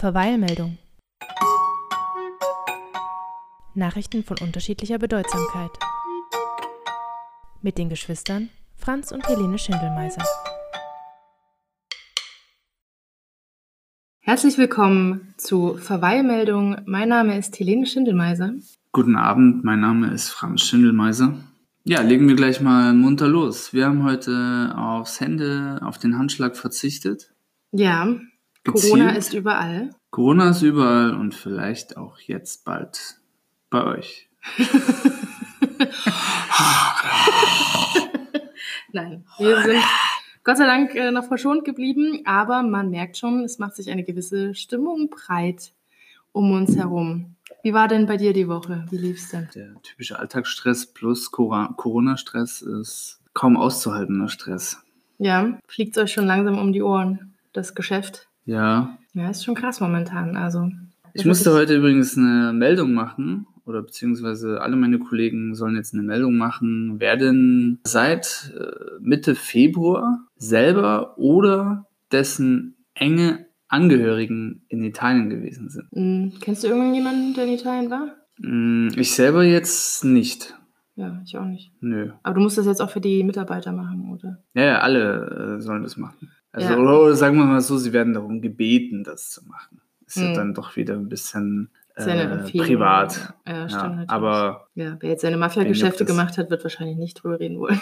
Verweilmeldung. Nachrichten von unterschiedlicher Bedeutsamkeit. Mit den Geschwistern Franz und Helene Schindelmeiser. Herzlich willkommen zu Verweilmeldung. Mein Name ist Helene Schindelmeiser. Guten Abend, mein Name ist Franz Schindelmeiser. Ja, legen wir gleich mal munter los. Wir haben heute aufs Hände, auf den Handschlag verzichtet. Ja, Gezielt. Corona ist überall. Corona ist überall und vielleicht auch jetzt bald bei euch. Nein, wir sind Gott sei Dank äh, noch verschont geblieben, aber man merkt schon, es macht sich eine gewisse Stimmung breit um uns herum. Wie war denn bei dir die Woche? Wie lief's denn? Der typische Alltagsstress plus Corona-Stress ist kaum auszuhaltender Stress. Ja, fliegt euch schon langsam um die Ohren, das Geschäft? Ja, Ja, ist schon krass momentan. Also, ich musste heute übrigens eine Meldung machen oder beziehungsweise alle meine Kollegen sollen jetzt eine Meldung machen, wer denn seit äh, Mitte Februar selber oder dessen enge Angehörigen in Italien gewesen sind. Hm, kennst du irgendjemanden, der in Italien war? Mm, Ich selber jetzt nicht. Ja, ich auch nicht. Nö. Aber du musst das jetzt auch für die Mitarbeiter machen, oder? Ja, ja alle äh, sollen das machen. Also, Ja. oder sagen wir mal so, sie werden darum gebeten, das zu machen. Ist ja Hm. dann doch wieder ein bisschen ja äh, privat. Ja, stimmt Ja, aber Ja, wer jetzt seine Mafia-Geschäfte gemacht hat, wird wahrscheinlich nicht drüber reden wollen.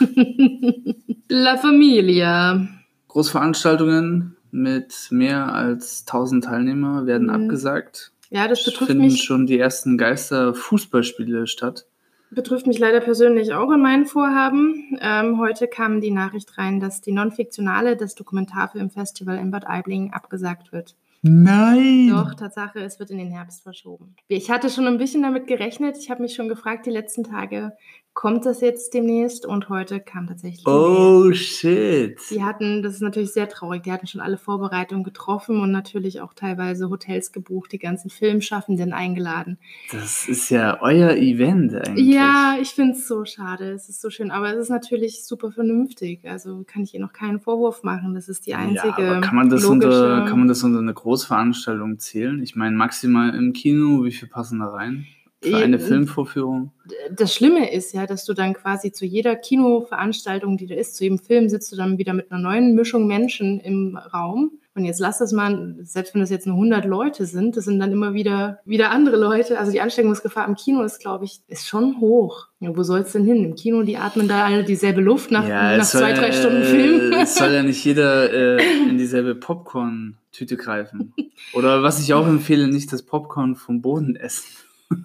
La Familia. Großveranstaltungen mit mehr als 1000 Teilnehmer werden Mhm. abgesagt. Ja, das betrifft finden mich, schon die ersten Geister-Fußballspiele statt. Betrifft mich leider persönlich auch in meinen Vorhaben. Ähm, heute kam die Nachricht rein, dass die Non-Fiktionale des Dokumentarfilmfestival in Bad Aibling abgesagt wird. Nein! Doch, Tatsache, es wird in den Herbst verschoben. Ich hatte schon ein bisschen damit gerechnet. Ich habe mich schon gefragt, die letzten Tage, kommt das jetzt demnächst? Und heute kam tatsächlich. Mail. Oh shit! Die hatten, das ist natürlich sehr traurig, die hatten schon alle Vorbereitungen getroffen und natürlich auch teilweise Hotels gebucht, die ganzen Filmschaffenden eingeladen. Das ist ja euer Event eigentlich. Ja, ich finde es so schade, es ist so schön, aber es ist natürlich super vernünftig, also kann ich ihr noch keinen Vorwurf machen, das ist die einzige ja, aber kann man, das logische... unter, kann man das unter eine Großveranstaltung zählen? Ich meine, maximal im Kino, wie viel passen da rein? Für eine Filmvorführung? Das Schlimme ist ja, dass du dann quasi zu jeder Kinoveranstaltung, die da ist, zu jedem Film, sitzt du dann wieder mit einer neuen Mischung Menschen im Raum. Und jetzt lass das mal, selbst wenn das jetzt nur 100 Leute sind, das sind dann immer wieder, wieder andere Leute. Also die Ansteckungsgefahr im Kino ist, glaube ich, ist schon hoch. Ja, wo soll es denn hin? Im Kino, die atmen da alle dieselbe Luft nach, nach es zwei, soll- drei Stunden äh, Film. Es soll ja nicht jeder äh, in dieselbe Popcorn-Tüte greifen. Oder was ich auch empfehle, nicht das Popcorn vom Boden essen.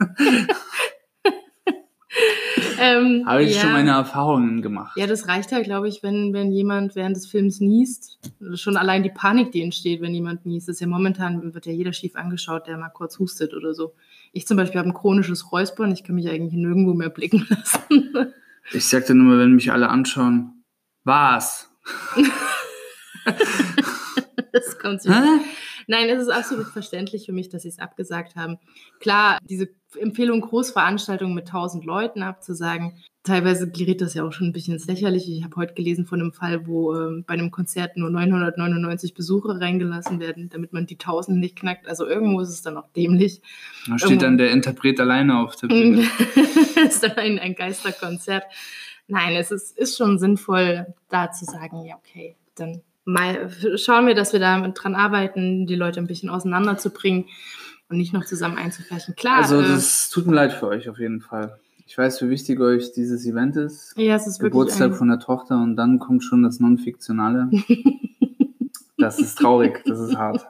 ähm, Habe ich ja. schon meine Erfahrungen gemacht. Ja, das reicht ja, glaube ich, wenn, wenn jemand während des Films niest. Schon allein die Panik, die entsteht, wenn jemand niest. Das ist ja momentan, wird ja jeder schief angeschaut, der mal kurz hustet oder so. Ich zum Beispiel habe ein chronisches Räuspern, ich kann mich eigentlich nirgendwo mehr blicken lassen. Ich sagte nur mal, wenn mich alle anschauen, was? das kommt sich. Nein, es ist absolut verständlich für mich, dass sie es abgesagt haben. Klar, diese Empfehlung, Großveranstaltungen mit 1000 Leuten abzusagen, teilweise gerät das ja auch schon ein bisschen ins Lächerliche. Ich habe heute gelesen von einem Fall, wo ähm, bei einem Konzert nur 999 Besucher reingelassen werden, damit man die 1000 nicht knackt. Also irgendwo ist es dann auch dämlich. Da steht dann der Interpret alleine auf der Bühne. ist dann ein, ein Geisterkonzert. Nein, es ist, ist schon sinnvoll, da zu sagen, ja, okay, dann mal schauen wir, dass wir da dran arbeiten, die Leute ein bisschen auseinanderzubringen und nicht noch zusammen einzufärchen. Klar, Also äh, das tut mir leid für euch auf jeden Fall. Ich weiß, wie wichtig euch dieses Event ist. ja, es ist Geburtstag von der Tochter und dann kommt schon das Non-Fiktionale. Das ist traurig, das ist hart.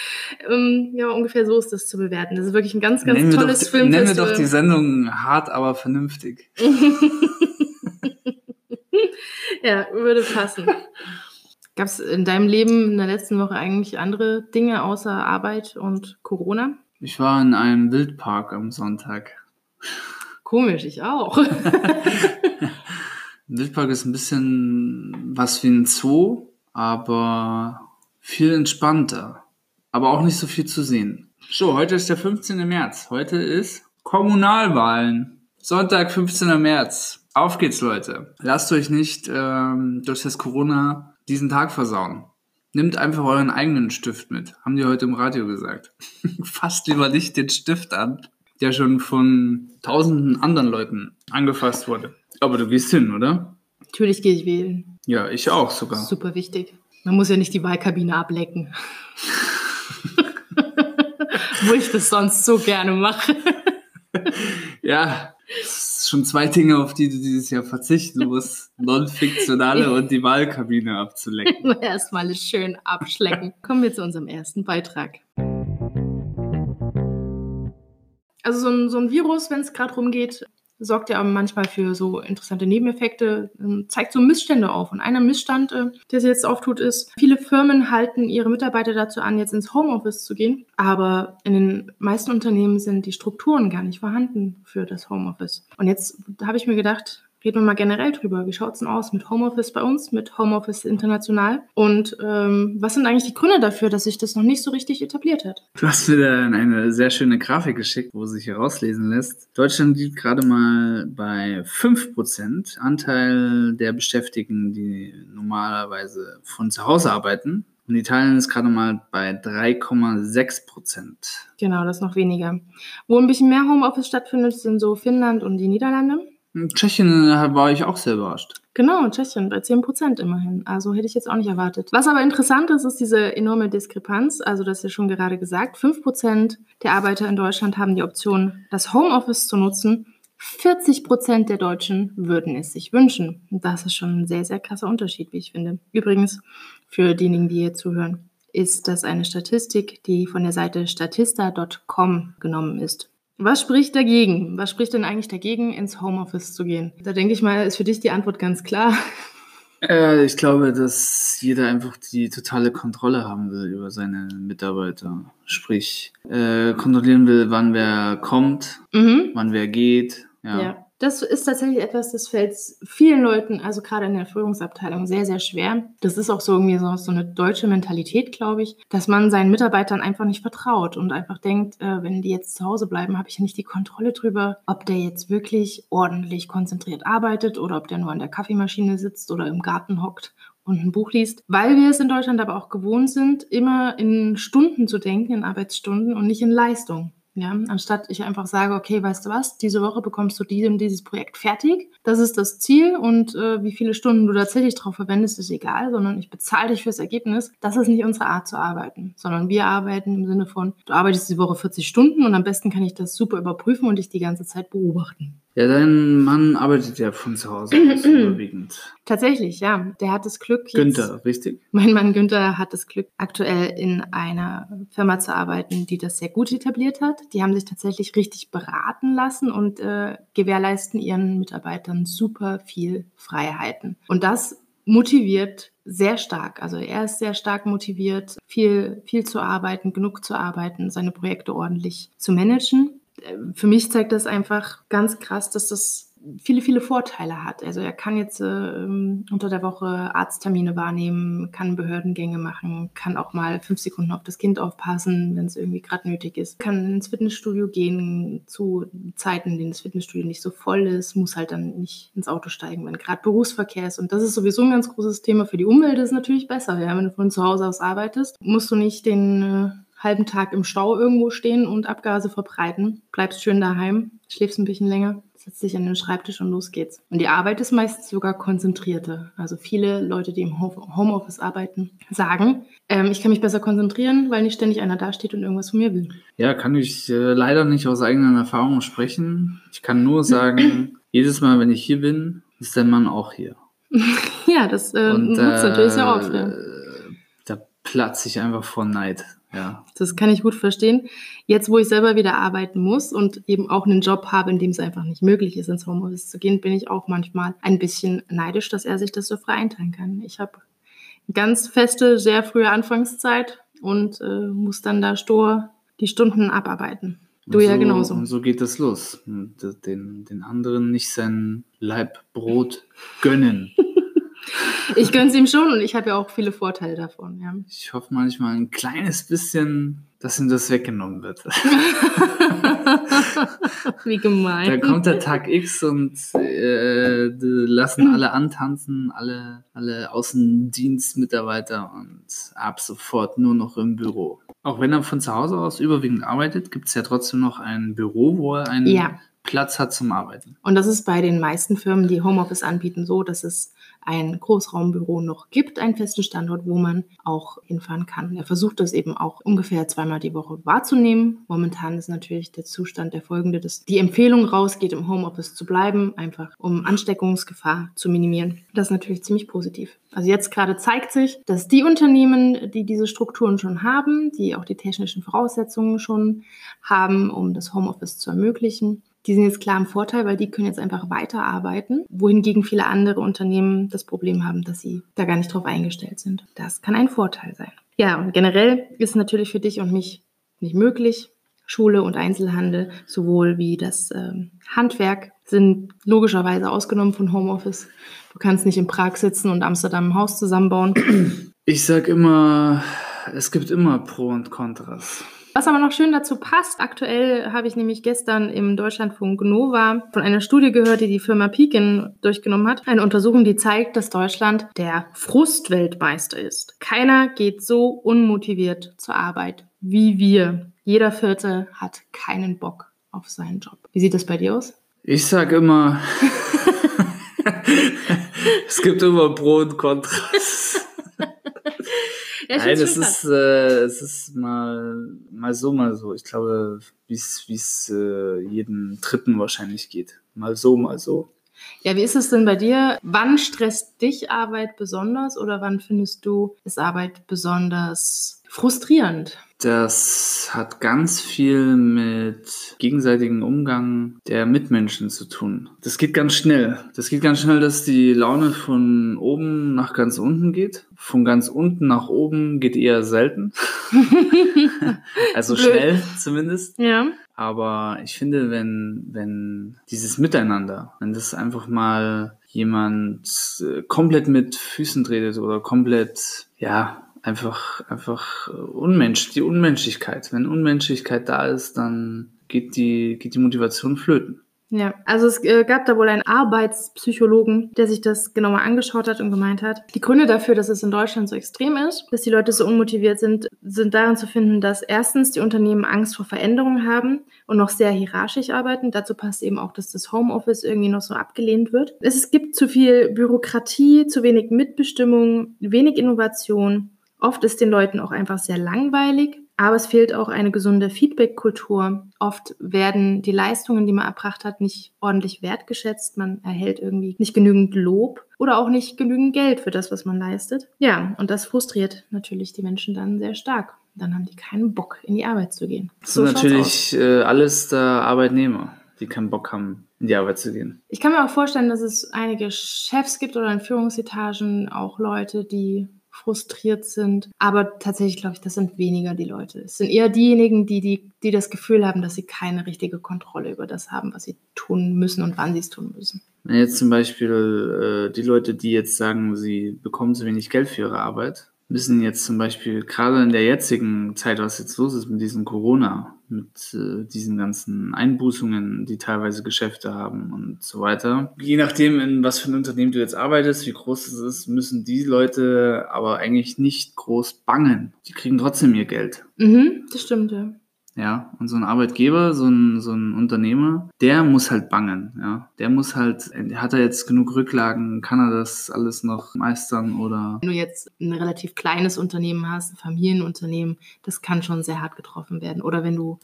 ähm, ja, ungefähr so ist das zu bewerten. Das ist wirklich ein ganz, ganz nennen tolles nennen wir Filmfestival. doch die Sendung hart, aber vernünftig. ja, würde passen. Gab es in deinem Leben in der letzten Woche eigentlich andere Dinge außer Arbeit und Corona? Ich war in einem Wildpark am Sonntag. Komisch, ich auch. Ein Wildpark ist ein bisschen was wie ein Zoo, aber viel entspannter. Aber auch nicht so viel zu sehen. So, heute ist der 15. März. Heute ist Kommunalwahlen. Sonntag, 15. März. Auf geht's, Leute. Lasst euch nicht ähm, durch das Corona diesen Tag versauen. Nehmt einfach euren eigenen Stift mit. Haben die heute im Radio gesagt. Fasst lieber nicht den Stift an, der schon von tausenden anderen Leuten angefasst wurde. Aber du gehst hin, oder? Natürlich gehe ich wählen. Ja, ich auch sogar. Super wichtig. Man muss ja nicht die Wahlkabine ablecken. Wo ich das sonst so gerne mache. Ja, schon zwei Dinge, auf die du dieses Jahr verzichten musst. Non-fiktionale und die Wahlkabine abzulecken. Erstmal schön abschlecken. Kommen wir zu unserem ersten Beitrag. Also so ein, so ein Virus, wenn es gerade rumgeht, sorgt ja manchmal für so interessante Nebeneffekte, ähm, zeigt so Missstände auf. Und einer Missstand, äh, der sich jetzt auftut, ist, viele Firmen halten ihre Mitarbeiter dazu an, jetzt ins Homeoffice zu gehen. Aber in den meisten Unternehmen sind die Strukturen gar nicht vorhanden für das Homeoffice. Und jetzt habe ich mir gedacht, reden wir mal generell drüber. Wie schaut es denn aus mit Homeoffice bei uns, mit Homeoffice international? Und ähm, was sind eigentlich die Gründe dafür, dass sich das noch nicht so richtig etabliert hat? Du hast mir dann eine sehr schöne Grafik geschickt, wo sich herauslesen lässt. Deutschland liegt gerade mal bei 5% Anteil der Beschäftigten, die normalerweise von zu Hause arbeiten. Und Italien ist gerade mal bei 3,6 Prozent. Genau, das ist noch weniger. Wo ein bisschen mehr Homeoffice stattfindet, sind so Finnland und die Niederlande. In Tschechien äh, war ich auch sehr überrascht. Genau, Tschechien bei 10 Prozent immerhin. Also hätte ich jetzt auch nicht erwartet. Was aber interessant ist, ist diese enorme Diskrepanz. Also das ist ja schon gerade gesagt. 5 Prozent der Arbeiter in Deutschland haben die Option, das Homeoffice zu nutzen. 40 Prozent der Deutschen würden es sich wünschen. Das ist schon ein sehr, sehr krasser Unterschied, wie ich finde. Übrigens, für diejenigen, die hier zuhören, ist das eine Statistik, die von der Seite statista.com genommen ist. Was spricht dagegen? Was spricht denn eigentlich dagegen, ins Homeoffice zu gehen? Da denke ich mal, ist für dich die Antwort ganz klar. Äh, ich glaube, dass jeder einfach die totale Kontrolle haben will über seine Mitarbeiter. Sprich, äh, kontrollieren will, wann wer kommt, Mhm. wann wer geht. Ja. Ja. Das ist tatsächlich etwas, das fällt vielen Leuten, also gerade in der Führungsabteilung, sehr, sehr schwer. Das ist auch so irgendwie so, so eine deutsche Mentalität, glaube ich, dass man seinen Mitarbeitern einfach nicht vertraut und einfach denkt, äh, wenn die jetzt zu Hause bleiben, habe ich ja nicht die Kontrolle drüber, ob der jetzt wirklich ordentlich konzentriert arbeitet oder ob der nur an der Kaffeemaschine sitzt oder im Garten hockt und ein Buch liest, weil wir es in Deutschland aber auch gewohnt sind, immer in Stunden zu denken, in Arbeitsstunden und nicht in Leistung. Ja, anstatt ich einfach sage, okay, weißt du was, diese Woche bekommst du diesem, dieses Projekt fertig. Das ist das Ziel und äh, wie viele Stunden du tatsächlich drauf verwendest, ist egal, sondern ich bezahle dich fürs Ergebnis. Das ist nicht unsere Art zu arbeiten, sondern wir arbeiten im Sinne von, du arbeitest die Woche 40 Stunden und am besten kann ich das super überprüfen und dich die ganze Zeit beobachten. Ja, dein Mann arbeitet ja von zu Hause aus überwiegend. Tatsächlich, ja. Der hat das Glück. Jetzt, Günther, richtig? Mein Mann Günther hat das Glück, aktuell in einer Firma zu arbeiten, die das sehr gut etabliert hat. Die haben sich tatsächlich richtig beraten lassen und äh, gewährleisten ihren Mitarbeitern super viel Freiheiten. Und das motiviert sehr stark. Also er ist sehr stark motiviert, viel, viel zu arbeiten, genug zu arbeiten, seine Projekte ordentlich zu managen. Äh, Für mich zeigt das einfach ganz krass, dass das viele, viele Vorteile hat. Also er kann jetzt äh, ähm, unter der Woche Arzttermine wahrnehmen, kann Behördengänge machen, kann auch mal fünf Sekunden auf das Kind aufpassen, wenn es irgendwie gerade nötig ist, kann ins Fitnessstudio gehen zu Zeiten, in denen das Fitnessstudio nicht so voll ist, muss halt dann nicht ins Auto steigen, wenn gerade Berufsverkehr ist. Und das ist sowieso ein ganz großes Thema für die Umwelt, ist natürlich besser. Ja? Wenn du von zu Hause aus arbeitest, musst du nicht den äh, halben Tag im Stau irgendwo stehen und Abgase verbreiten. Bleibst schön daheim, schläfst ein bisschen länger, setzt dich an den Schreibtisch und los geht's. Und die Arbeit ist meistens sogar konzentrierter. Also viele Leute, die im Ho- Homeoffice arbeiten, sagen, ähm, ich kann mich besser konzentrieren, weil nicht ständig einer dasteht und irgendwas von mir will. Ja, kann ich äh, leider nicht aus eigenen Erfahrungen sprechen. Ich kann nur sagen, jedes Mal, wenn ich hier bin, ist der Mann auch hier. Ja, das äh, Und nutzt natürlich sehr oft. Ja. äh, da platze ich einfach vor Neid. Ja. Das kann ich gut verstehen. Jetzt, wo ich selber wieder arbeiten muss und eben auch einen Job habe, in dem es einfach nicht möglich ist, ins Homeoffice zu gehen, bin ich auch manchmal ein bisschen neidisch, dass er sich das so frei einteilen kann. Ich habe ganz feste, sehr frühe Anfangszeit und äh, muss dann da stur die Stunden abarbeiten. Du Und ja so, genauso. Und so geht das los. Und Den, den anderen nicht sein Leib Brot gönnen. Ich gönn's ihm schon und ich habe ja auch viele Vorteile davon. Ja. Ich hoffe manchmal ein kleines bisschen, dass ihm das weggenommen wird. Wie gemein. Dann kommt der Tag X und äh, lassen alle antanzen, alle, alle Außendienstmitarbeiter und ab sofort nur noch im Büro. Auch wenn er von zu Hause aus überwiegend arbeitet, gibt es ja trotzdem noch ein Büro, wo er einen Ja. Platz hat zum Arbeiten. Und das ist bei den meisten Firmen, die Homeoffice anbieten, so, dass es ein Großraumbüro noch gibt, einen festen Standort, wo man auch hinfahren kann. Er versucht das eben auch ungefähr zweimal die Woche wahrzunehmen. Momentan ist natürlich der Zustand der folgende, dass die Empfehlung rausgeht, im Homeoffice zu bleiben, einfach um Ansteckungsgefahr zu minimieren. Das ist natürlich ziemlich positiv. Also jetzt gerade zeigt sich, dass die Unternehmen, die diese Strukturen schon haben, die auch die technischen Voraussetzungen schon haben, um das Homeoffice zu ermöglichen, die sind jetzt klar im Vorteil, weil die können jetzt einfach weiterarbeiten, wohingegen viele andere Unternehmen das Problem haben, dass sie da gar nicht drauf eingestellt sind. Das kann ein Vorteil sein. Ja, und generell ist natürlich für dich und mich nicht möglich. Schule und Einzelhandel sowohl wie das ähm, Handwerk sind logischerweise ausgenommen von Homeoffice. Du kannst nicht in Prag sitzen und Amsterdam ein Haus zusammenbauen. Ich sag immer, es gibt immer Pro und Kontras. Was aber noch schön dazu passt, aktuell habe ich nämlich gestern im Deutschlandfunk Nova von einer Studie gehört, die die Firma Pekin durchgenommen hat. Eine Untersuchung, die zeigt, dass Deutschland der Frustweltmeister ist. Keiner geht so unmotiviert zur Arbeit wie wir. Jeder Vierte hat keinen Bock auf seinen Job. Wie sieht das bei dir aus? Ich sag immer, es gibt immer Pro und Kontras. Ja, Nein, es ist, äh, es ist mal, mal so, mal so. Ich glaube, wie es äh, jedem Dritten wahrscheinlich geht. Mal so, mal so. Ja, wie ist es denn bei dir? Wann stresst dich Arbeit besonders oder wann findest du, ist Arbeit besonders frustrierend? Das hat ganz viel mit gegenseitigem Umgang der Mitmenschen zu tun. Das geht ganz schnell. Das geht ganz schnell, dass die Laune von oben nach ganz unten geht. Von ganz unten nach oben geht eher selten. also Blöd. schnell zumindest. Ja. Aber ich finde, wenn, wenn dieses Miteinander, wenn das einfach mal jemand äh, komplett mit Füßen tretet oder komplett, ja, einfach, einfach äh, Unmensch, die Unmenschlichkeit. Wenn Unmenschlichkeit da ist, dann geht die, geht die Motivation flöten. Ja, also es äh, gab da wohl einen Arbeitspsychologen, der sich das genauer angeschaut hat und gemeint hat, die Gründe dafür, dass es in Deutschland so extrem ist, dass die Leute so unmotiviert sind, sind darin zu finden, dass erstens die Unternehmen Angst vor Veränderungen haben und noch sehr hierarchisch arbeiten. Dazu passt eben auch, dass das Homeoffice irgendwie noch so abgelehnt wird. Es gibt zu viel Bürokratie, zu wenig Mitbestimmung, wenig Innovation. Oft ist den Leuten auch einfach sehr langweilig. Aber es fehlt auch eine gesunde Feedback-Kultur. Oft werden die Leistungen, die man erbracht hat, nicht ordentlich wertgeschätzt. Man erhält irgendwie nicht genügend Lob oder auch nicht genügend Geld für das, was man leistet. Ja, und das frustriert natürlich die Menschen dann sehr stark. Dann haben die keinen Bock, in die Arbeit zu gehen. Das sind schaut's aus. natürlich äh, alles da Arbeitnehmer, die keinen Bock haben, in die Arbeit zu gehen. Ich kann mir auch vorstellen, dass es einige Chefs gibt oder in Führungsetagen auch Leute, die frustriert sind. Aber tatsächlich glaube ich, das sind weniger die Leute. Es sind eher diejenigen, die, die, die das Gefühl haben, dass sie keine richtige Kontrolle über das haben, was sie tun müssen und wann sie es tun müssen. Wenn jetzt zum Beispiel äh, die Leute, die jetzt sagen, sie bekommen zu wenig Geld für ihre Arbeit, müssen jetzt zum Beispiel gerade in der jetzigen Zeit, was jetzt los ist mit diesem Corona, mit äh, diesen ganzen Einbußungen, die teilweise Geschäfte haben und so weiter. Je nachdem, in was für ein Unternehmen du jetzt arbeitest, wie groß es ist, müssen die Leute aber eigentlich nicht groß bangen. Die kriegen trotzdem ihr Geld. Mhm, das stimmt, ja. Ja, und so ein Arbeitgeber, so ein, so ein Unternehmer, der muss halt bangen, ja. Der muss halt, hat er jetzt genug Rücklagen, kann er das alles noch meistern oder Wenn du jetzt ein relativ kleines Unternehmen hast, ein Familienunternehmen, das kann schon sehr hart getroffen werden. Oder wenn du,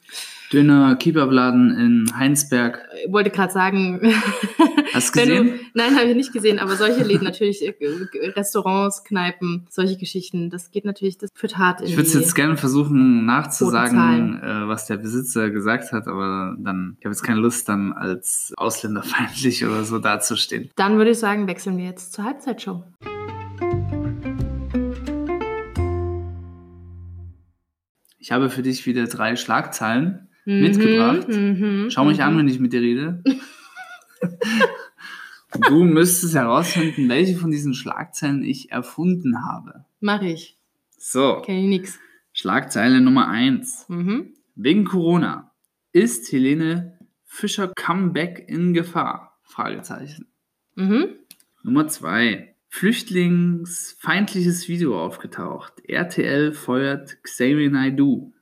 Döner Kebabladen in Heinsberg. ich wollte gerade sagen, Hast du gesehen? Du, nein, habe ich nicht gesehen, aber solche Läden natürlich, äh, Restaurants, Kneipen, solche Geschichten, das geht natürlich, das führt hart in Ich würde jetzt gerne versuchen nachzusagen, äh, was der Besitzer gesagt hat, aber dann, ich habe jetzt keine Lust, dann als ausländerfeindlich oder so dazustehen. Dann würde ich sagen, wechseln wir jetzt zur Halbzeitshow. Ich habe für dich wieder drei Schlagzeilen Mhm, mitgebracht. mhm, Schau mich mhm. an, wenn ich mit dir rede. du müsstest herausfinden, welche von diesen Schlagzeilen ich erfunden habe. Mach ich. So, Kenn ich nix. Schlagzeile Nummer 1. Mhm. Wegen Corona ist Helene Fischer Comeback in Gefahr? Fragezeichen. Mhm. Nummer 2. Flüchtlingsfeindliches Video aufgetaucht. RTL feuert Xavier Naidoo.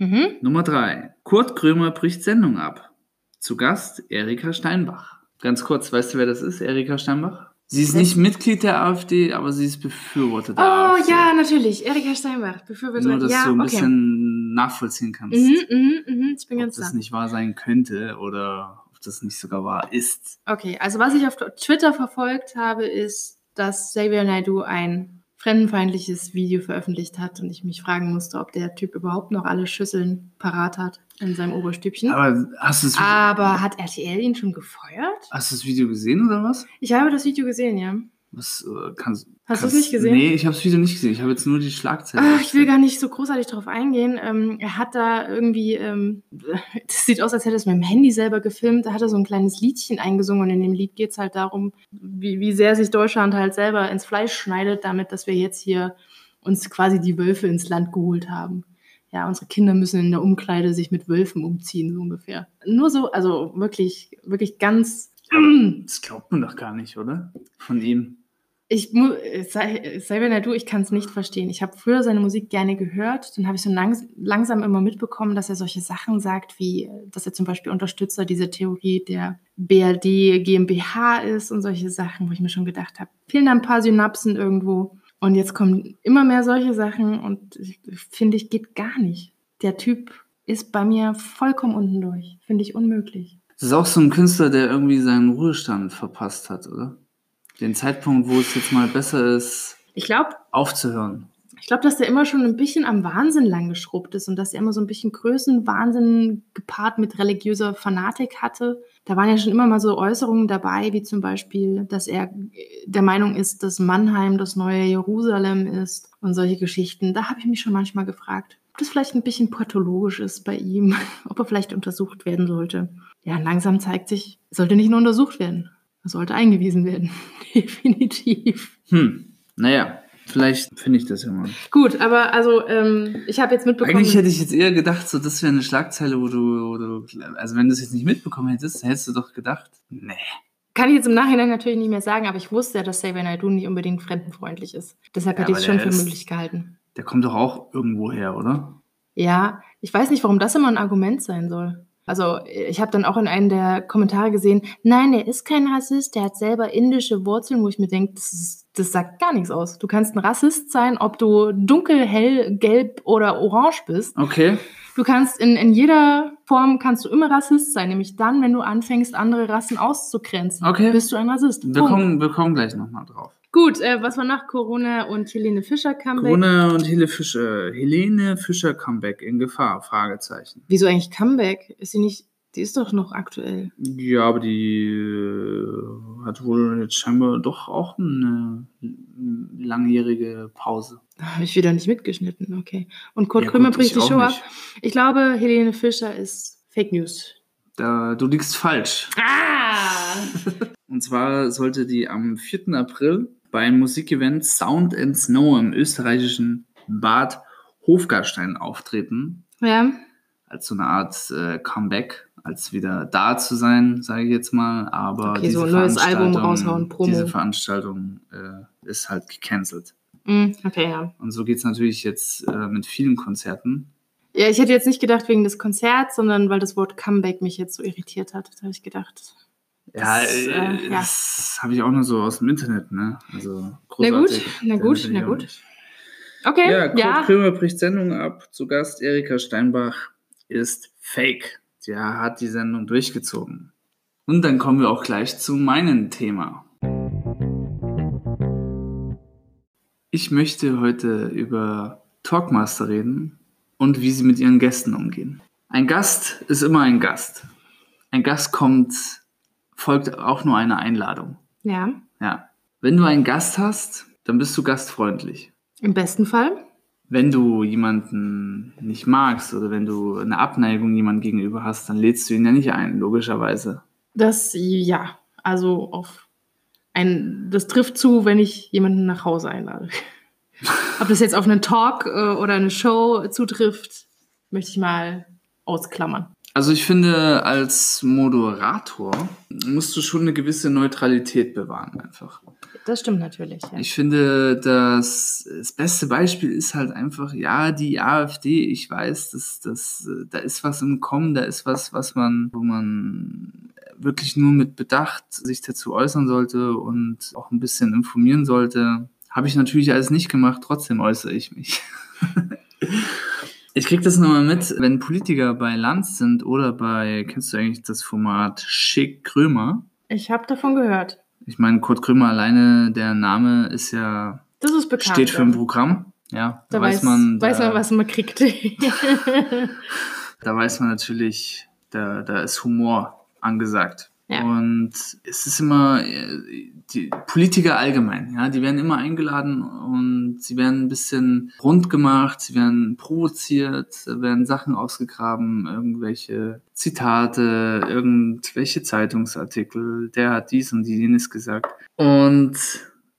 Mhm. Nummer 3. Kurt Krömer bricht Sendung ab. Zu Gast Erika Steinbach. Ganz kurz, weißt du, wer das ist, Erika Steinbach? Sie ist nicht Mitglied der AfD, aber sie ist Befürworter der Oh AfD. ja, natürlich. Erika Steinbach, Befürworter. Nur, dass ja, du ein okay. bisschen nachvollziehen kannst, Mhm, mhm, mhm. Ich bin ob ganz das da. nicht wahr sein könnte oder ob das nicht sogar wahr ist. Okay, also was ich auf Twitter verfolgt habe, ist, dass Xavier Naidoo ein fremdenfeindliches Video veröffentlicht hat und ich mich fragen musste, ob der Typ überhaupt noch alle Schüsseln parat hat in seinem Oberstübchen. Aber hast du das, Aber hat RTL ihn schon gefeuert? hast du das Video gesehen oder was? Ich habe das Video gesehen, ja. Was äh, kannst Hast du es nicht gesehen? Nee, ich habe das Video nicht gesehen. Ich habe jetzt nur die Schlagzeile. Ach, ich will gar nicht so großartig darauf eingehen. Ähm, er hat da irgendwie, ähm, das sieht aus, als hätte er es mit dem Handy selber gefilmt. Da hat er so ein kleines Liedchen eingesungen und in dem Lied geht es halt darum, wie, wie sehr sich Deutschland halt selber ins Fleisch schneidet, damit, dass wir jetzt hier uns quasi die Wölfe ins Land geholt haben. Ja, unsere Kinder müssen in der Umkleide sich mit Wölfen umziehen, so ungefähr. Nur so, also wirklich, wirklich ganz. Das glaubt man doch gar nicht, oder? Von ihm. Ich muss, sei, sei er du, ich kann es nicht verstehen. Ich habe früher seine Musik gerne gehört, dann habe ich so langs langsam immer mitbekommen, dass er solche Sachen sagt, wie, dass er zum Beispiel Unterstützer dieser Theorie der BRD GmbH ist und solche Sachen, wo ich mir schon gedacht habe, fehlen da ein paar Synapsen irgendwo. Und jetzt kommen immer mehr solche Sachen und finde ich, geht gar nicht. Der Typ ist bei mir vollkommen unten durch. Finde ich unmöglich. Das ist auch so ein Künstler, der irgendwie seinen Ruhestand verpasst hat, oder? Den Zeitpunkt, wo es jetzt mal besser ist, Ich glaube, aufzuhören. Ich glaube, dass der immer schon ein bisschen am Wahnsinn lang geschrubbt ist und dass er immer so ein bisschen Größenwahnsinn gepaart mit religiöser Fanatik hatte. Da waren ja schon immer mal so Äußerungen dabei, wie zum Beispiel, dass er der Meinung ist, dass Mannheim das neue Jerusalem ist und solche Geschichten. Da habe ich mich schon manchmal gefragt, ob das vielleicht ein bisschen pathologisch ist bei ihm, ob er vielleicht untersucht werden sollte. Ja, langsam zeigt sich, er sollte nicht nur untersucht werden, er sollte eingewiesen werden. Definitiv. Hm, naja, vielleicht finde ich das ja mal. Gut, aber also ähm, ich habe jetzt mitbekommen. Eigentlich hätte ich jetzt eher gedacht, so das wäre eine Schlagzeile, wo du, wo du, also wenn du es jetzt nicht mitbekommen hättest, hättest du doch gedacht, nee. Kann ich jetzt im Nachhinein natürlich nicht mehr sagen, aber ich wusste ja, dass Xavier Naidoo nicht unbedingt fremdenfreundlich ist. Deshalb Ja, hätte ich es schon für ist- möglich gehalten. Der kommt doch auch irgendwo her, oder? Ja, ich weiß nicht, warum das immer ein Argument sein soll. Also ich habe dann auch in einem der Kommentare gesehen, nein, er ist kein Rassist, der hat selber indische Wurzeln, wo ich mir denke, das, ist, das sagt gar nichts aus. Du kannst ein Rassist sein, ob du dunkel, hell, gelb oder orange bist. Okay. Du kannst in, in jeder Form kannst du immer Rassist sein, nämlich dann, wenn du anfängst, andere Rassen auszugrenzen. Okay. Bist du ein Rassist. Wir Punkt. kommen, wir kommen gleich nochmal drauf. Gut, äh, was war nach Corona und Helene Fischer Comeback? Corona und Helene Fischer, Helene Fischer Comeback in Gefahr? Fragezeichen. Wieso eigentlich Comeback? Ist sie nicht, die ist doch noch aktuell. Ja, aber die äh, hat wohl jetzt scheinbar doch auch eine langjährige Pause. Da habe ich wieder nicht mitgeschnitten, okay. Und Kurt Ja, Krümmer gut, bricht ich die Show ab. Ich glaube, Helene Fischer ist Fake News. Da, du liegst falsch. Ah! Und zwar sollte die am 4. April beim Musikevent Sound and Snow im österreichischen Bad Hofgarstein auftreten. ja, Als so eine Art äh, Comeback, als wieder da zu sein, sage ich jetzt mal. Aber Okay, diese so ein neues Album Veranstaltung- raushauen, Promo. Diese Veranstaltung äh, ist halt gecancelt. Mm, okay, ja. Und so geht es natürlich jetzt äh, mit vielen Konzerten. Ja, ich hätte jetzt nicht gedacht wegen des Konzerts, sondern weil das Wort Comeback mich jetzt so irritiert hat. Da habe ich gedacht. Ja, Das, äh, äh, ja. das habe ich auch nur so aus dem Internet, ne? Also Na gut, großartig. na gut, na ich auch gut. Okay, Ja, Kurt ja. Krömer bricht Sendung ab. Zu Gast Erika Steinbach ist fake. Der hat die Sendung durchgezogen. Und dann kommen wir auch gleich zu meinem Thema. Ich möchte heute über Talkmaster reden und wie sie mit ihren Gästen umgehen. Ein Gast ist immer ein Gast. Ein Gast kommt, folgt auch nur einer Einladung. Ja, Ja. Wenn du einen Gast hast, dann bist du gastfreundlich. im besten Fall. Wenn du jemanden nicht magst oder wenn du eine Abneigung jemandem gegenüber hast, dann lädst du ihn ja nicht ein, logischerweise. Das, ja, also auf ein, das trifft zu, wenn ich jemanden nach Hause einlade. Ob das jetzt auf einen Talk äh, oder eine Show zutrifft, möchte ich mal ausklammern. Also ich finde, als Moderator musst du schon eine gewisse Neutralität bewahren einfach. Das stimmt natürlich. Ja. Ich finde, das, das beste Beispiel ist halt einfach, ja, die AfD, ich weiß, dass, dass, da ist was im Kommen, da ist was, was man, wo man wirklich nur mit Bedacht sich dazu äußern sollte und auch ein bisschen informieren sollte. Habe ich natürlich alles nicht gemacht, trotzdem äußere ich mich. ich krieg das nochmal mit, wenn Politiker bei Lanz sind oder bei, kennst du eigentlich das Format Schick Krömer? Ich habe davon gehört. Ich meine, Kurt Krömer alleine, der Name ist ja, Das ist bekannt. steht für ein Programm. Ja, Da, weiß, man, weiß da- man, was man kriegt. da weiß man natürlich, da, da ist Humor angesagt. Ja. Und es ist immer, äh, die Politiker allgemein, ja, die werden immer eingeladen und sie werden ein bisschen rund gemacht, sie werden provoziert, werden Sachen ausgegraben, irgendwelche Zitate, irgendwelche Zeitungsartikel, der hat dies und jenes gesagt. Und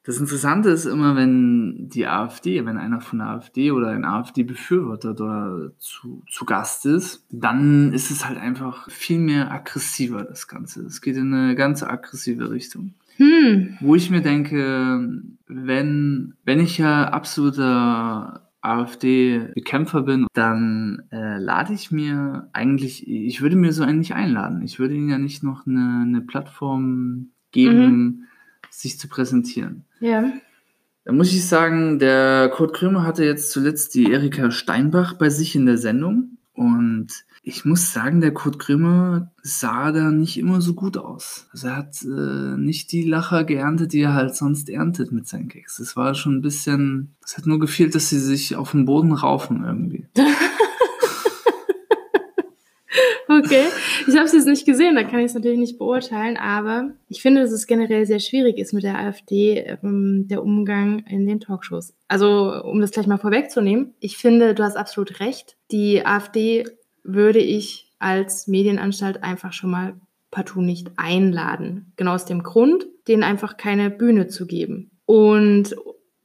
das Interessante ist immer, wenn die AfD, wenn einer von der AfD oder ein AfD-Befürworter da zu, zu Gast ist, dann ist es halt einfach viel mehr aggressiver, das Ganze. Es geht in eine ganz aggressive Richtung. hm. Wo ich mir denke, wenn, wenn ich ja absoluter AfD-Bekämpfer bin, dann äh, lade ich mir eigentlich, ich würde mir so einen nicht einladen. Ich würde ihnen ja nicht noch eine, eine Plattform geben, sich zu präsentieren. Ja. Da muss ich sagen, der Kurt Krömer hatte jetzt zuletzt die Erika Steinbach bei sich in der Sendung. Und ich muss sagen, der Kurt Krömer sah da nicht immer so gut aus. Also er hat äh, nicht die Lacher geerntet, die er halt sonst erntet mit seinen Gags. Es war schon ein bisschen, es hat nur gefehlt, dass sie sich auf den Boden raufen irgendwie. Okay, ich habe es jetzt nicht gesehen, da kann ich es natürlich nicht beurteilen, aber ich finde, dass es generell sehr schwierig ist mit der AfD, ähm, der Umgang in den Talkshows. Also, um das gleich mal vorwegzunehmen, ich finde, du hast absolut recht. Die AfD würde ich als Medienanstalt einfach schon mal partout nicht einladen. Genau aus dem Grund, denen einfach keine Bühne zu geben. Und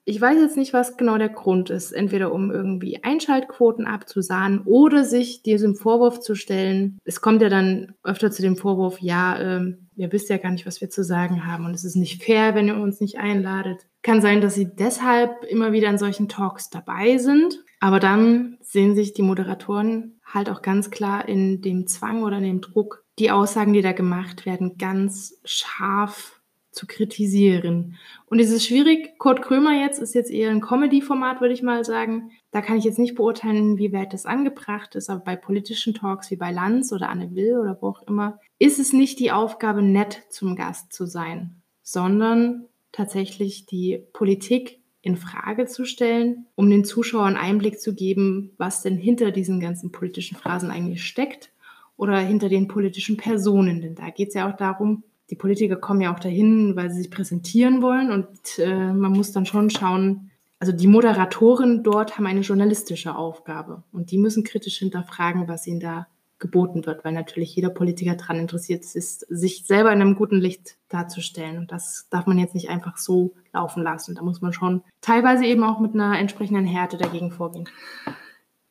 ich weiß jetzt nicht, was genau der Grund ist. Entweder um irgendwie Einschaltquoten abzusahnen oder sich diesem Vorwurf zu stellen. Es kommt ja dann öfter zu dem Vorwurf, ja, ähm, ihr wisst ja gar nicht, was wir zu sagen haben und es ist nicht fair, wenn ihr uns nicht einladet. Kann sein, dass sie deshalb immer wieder in solchen Talks dabei sind. Aber dann sehen sich die Moderatoren halt auch ganz klar in dem Zwang oder in dem Druck, die Aussagen, die da gemacht werden, ganz scharf zu kritisieren. Und es ist schwierig. Kurt Krömer jetzt ist jetzt eher ein Comedy-Format, würde ich mal sagen. Da kann ich jetzt nicht beurteilen, wie weit das angebracht ist, aber bei politischen Talks wie bei Lanz oder Anne Will oder wo auch immer, ist es nicht die Aufgabe, nett zum Gast zu sein, sondern tatsächlich die Politik in Frage zu stellen, um den Zuschauern Einblick zu geben, was denn hinter diesen ganzen politischen Phrasen eigentlich steckt oder hinter den politischen Personen. Denn da geht es ja auch darum, die Politiker kommen ja auch dahin, weil sie sich präsentieren wollen und äh, man muss dann schon schauen, also die Moderatoren dort haben eine journalistische Aufgabe und die müssen kritisch hinterfragen, was ihnen da geboten wird, weil natürlich jeder Politiker daran interessiert ist, sich selber in einem guten Licht darzustellen und das darf man jetzt nicht einfach so laufen lassen. Da muss man schon teilweise eben auch mit einer entsprechenden Härte dagegen vorgehen.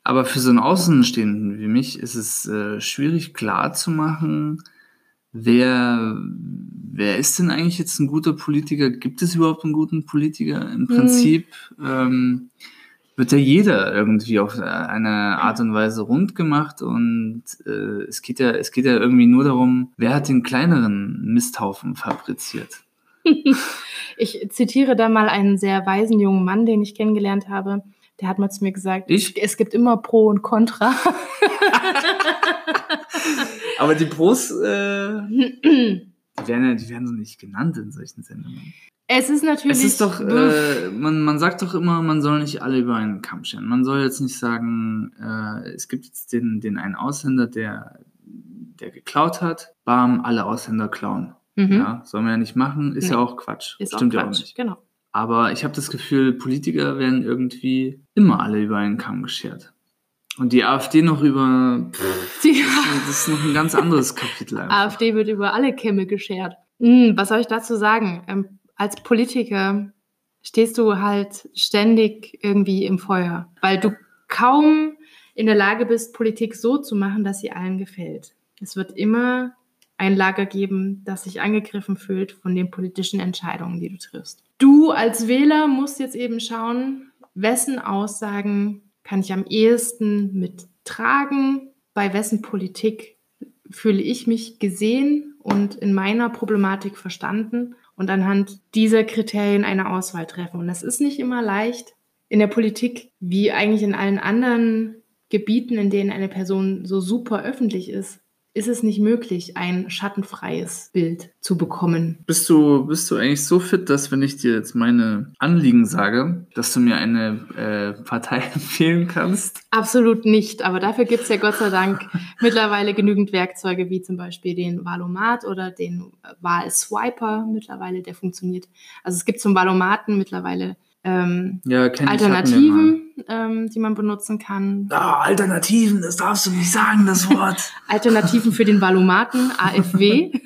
Aber für so einen Außenstehenden wie mich ist es äh, schwierig klar zu machen, wer, wer ist denn eigentlich jetzt ein guter Politiker? Gibt es überhaupt einen guten Politiker? Im Prinzip ähm, wird ja jeder irgendwie auf eine Art und Weise rund gemacht und äh, es geht ja, es geht ja irgendwie nur darum, wer hat den kleineren Misthaufen fabriziert. Ich zitiere da mal einen sehr weisen jungen Mann, den ich kennengelernt habe. Der hat mal zu mir gesagt, Ich? es gibt immer Pro und Contra. Aber die Pros, äh, die werden ja, die werden so nicht genannt in solchen Sendungen. Es ist natürlich. Es ist doch, äh, man, man sagt doch immer, man soll nicht alle über einen Kamm scheren. Man soll jetzt nicht sagen, äh, es gibt jetzt den, den einen Ausländer, der, der geklaut hat, bam, alle Ausländer klauen. mhm. Ja, soll man ja nicht machen, ist Nee. ja auch Quatsch. ist Stimmt auch ja auch Quatsch. nicht. Genau. Aber ich habe das Gefühl, Politiker werden irgendwie immer alle über einen Kamm geschert. Und die AfD noch über, pff, Die das ist noch ein ganz anderes Kapitel einfach. AfD wird über alle Kämme geschert. Hm, was soll ich dazu sagen? Ähm, als Politiker stehst du halt ständig irgendwie im Feuer, weil du kaum in der Lage bist, Politik so zu machen, dass sie allen gefällt. Es wird immer ein Lager geben, das sich angegriffen fühlt von den politischen Entscheidungen, die du triffst. Du als Wähler musst jetzt eben schauen, wessen Aussagen kann ich am ehesten mittragen, bei wessen Politik fühle ich mich gesehen und in meiner Problematik verstanden und anhand dieser Kriterien eine Auswahl treffen. Und das ist nicht immer leicht. In der Politik, wie eigentlich in allen anderen Gebieten, in denen eine Person so super öffentlich ist, ist es nicht möglich, ein schattenfreies Bild zu bekommen. Bist du, bist du eigentlich so fit, dass wenn ich dir jetzt meine Anliegen sage, dass du mir eine äh, Partei empfehlen kannst? Absolut nicht, aber dafür gibt es ja Gott sei Dank mittlerweile genügend Werkzeuge, wie zum Beispiel den Valomat oder den Wahlswiper mittlerweile, der funktioniert. Also es gibt zum Valomaten mittlerweile ähm, Ja, Alternativen, ähm, die man benutzen kann. Ah, Alternativen, das darfst du nicht sagen, das Wort. Alternativen für den Valomaten, AFW.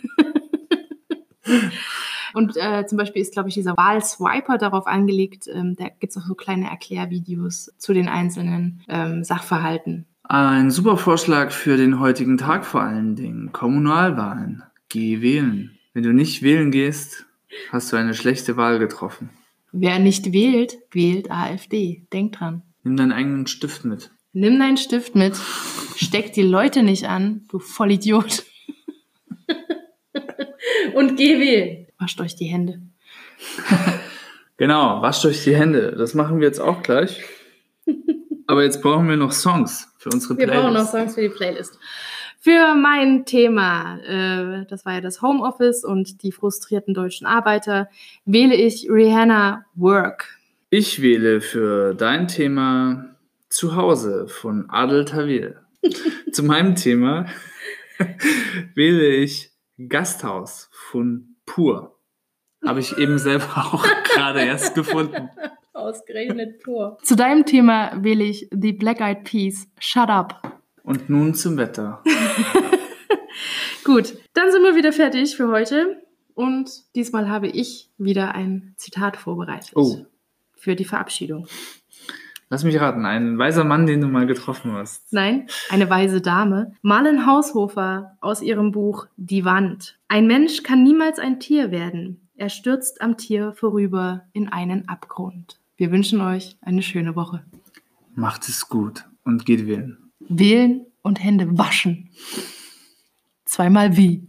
Und äh, zum Beispiel ist, glaube ich, dieser Wahlswiper darauf angelegt, ähm, da gibt es auch so kleine Erklärvideos zu den einzelnen ähm, Sachverhalten. Ein super Vorschlag für den heutigen Tag vor allen Dingen. Kommunalwahlen. Geh wählen. Wenn du nicht wählen gehst, hast du eine schlechte Wahl getroffen. Wer nicht wählt, wählt AfD. Denk dran. Nimm deinen eigenen Stift mit. Nimm deinen Stift mit, steck die Leute nicht an, du Vollidiot. Und geh wählen. Wascht euch die Hände. Genau, wascht euch die Hände. Das machen wir jetzt auch gleich. Aber jetzt brauchen wir noch Songs für unsere Wir Playlist. brauchen noch Songs für die Playlist. Für mein Thema, äh, das war ja das Homeoffice und die frustrierten deutschen Arbeiter, wähle ich Rihanna Work. Ich wähle für dein Thema Zuhause von Adel Tawil. Zu meinem Thema wähle ich Gasthaus von Pur. Habe ich eben selber auch gerade erst gefunden. Ausgerechnet pur. Zu deinem Thema wähle ich The Black Eyed Peas, Shut Up. Und nun zum Wetter. Gut, dann sind wir wieder fertig für heute. Und diesmal habe ich wieder ein Zitat vorbereitet. Oh. Für die Verabschiedung. Lass mich raten, ein weiser Mann, den du mal getroffen hast. Nein, eine weise Dame. Marlen Haushofer aus ihrem Buch Die Wand. Ein Mensch kann niemals ein Tier werden. Er stürzt am Tier vorüber in einen Abgrund. Wir wünschen euch eine schöne Woche. Macht es gut und geht wählen. Wählen und Hände waschen. Zweimal wie.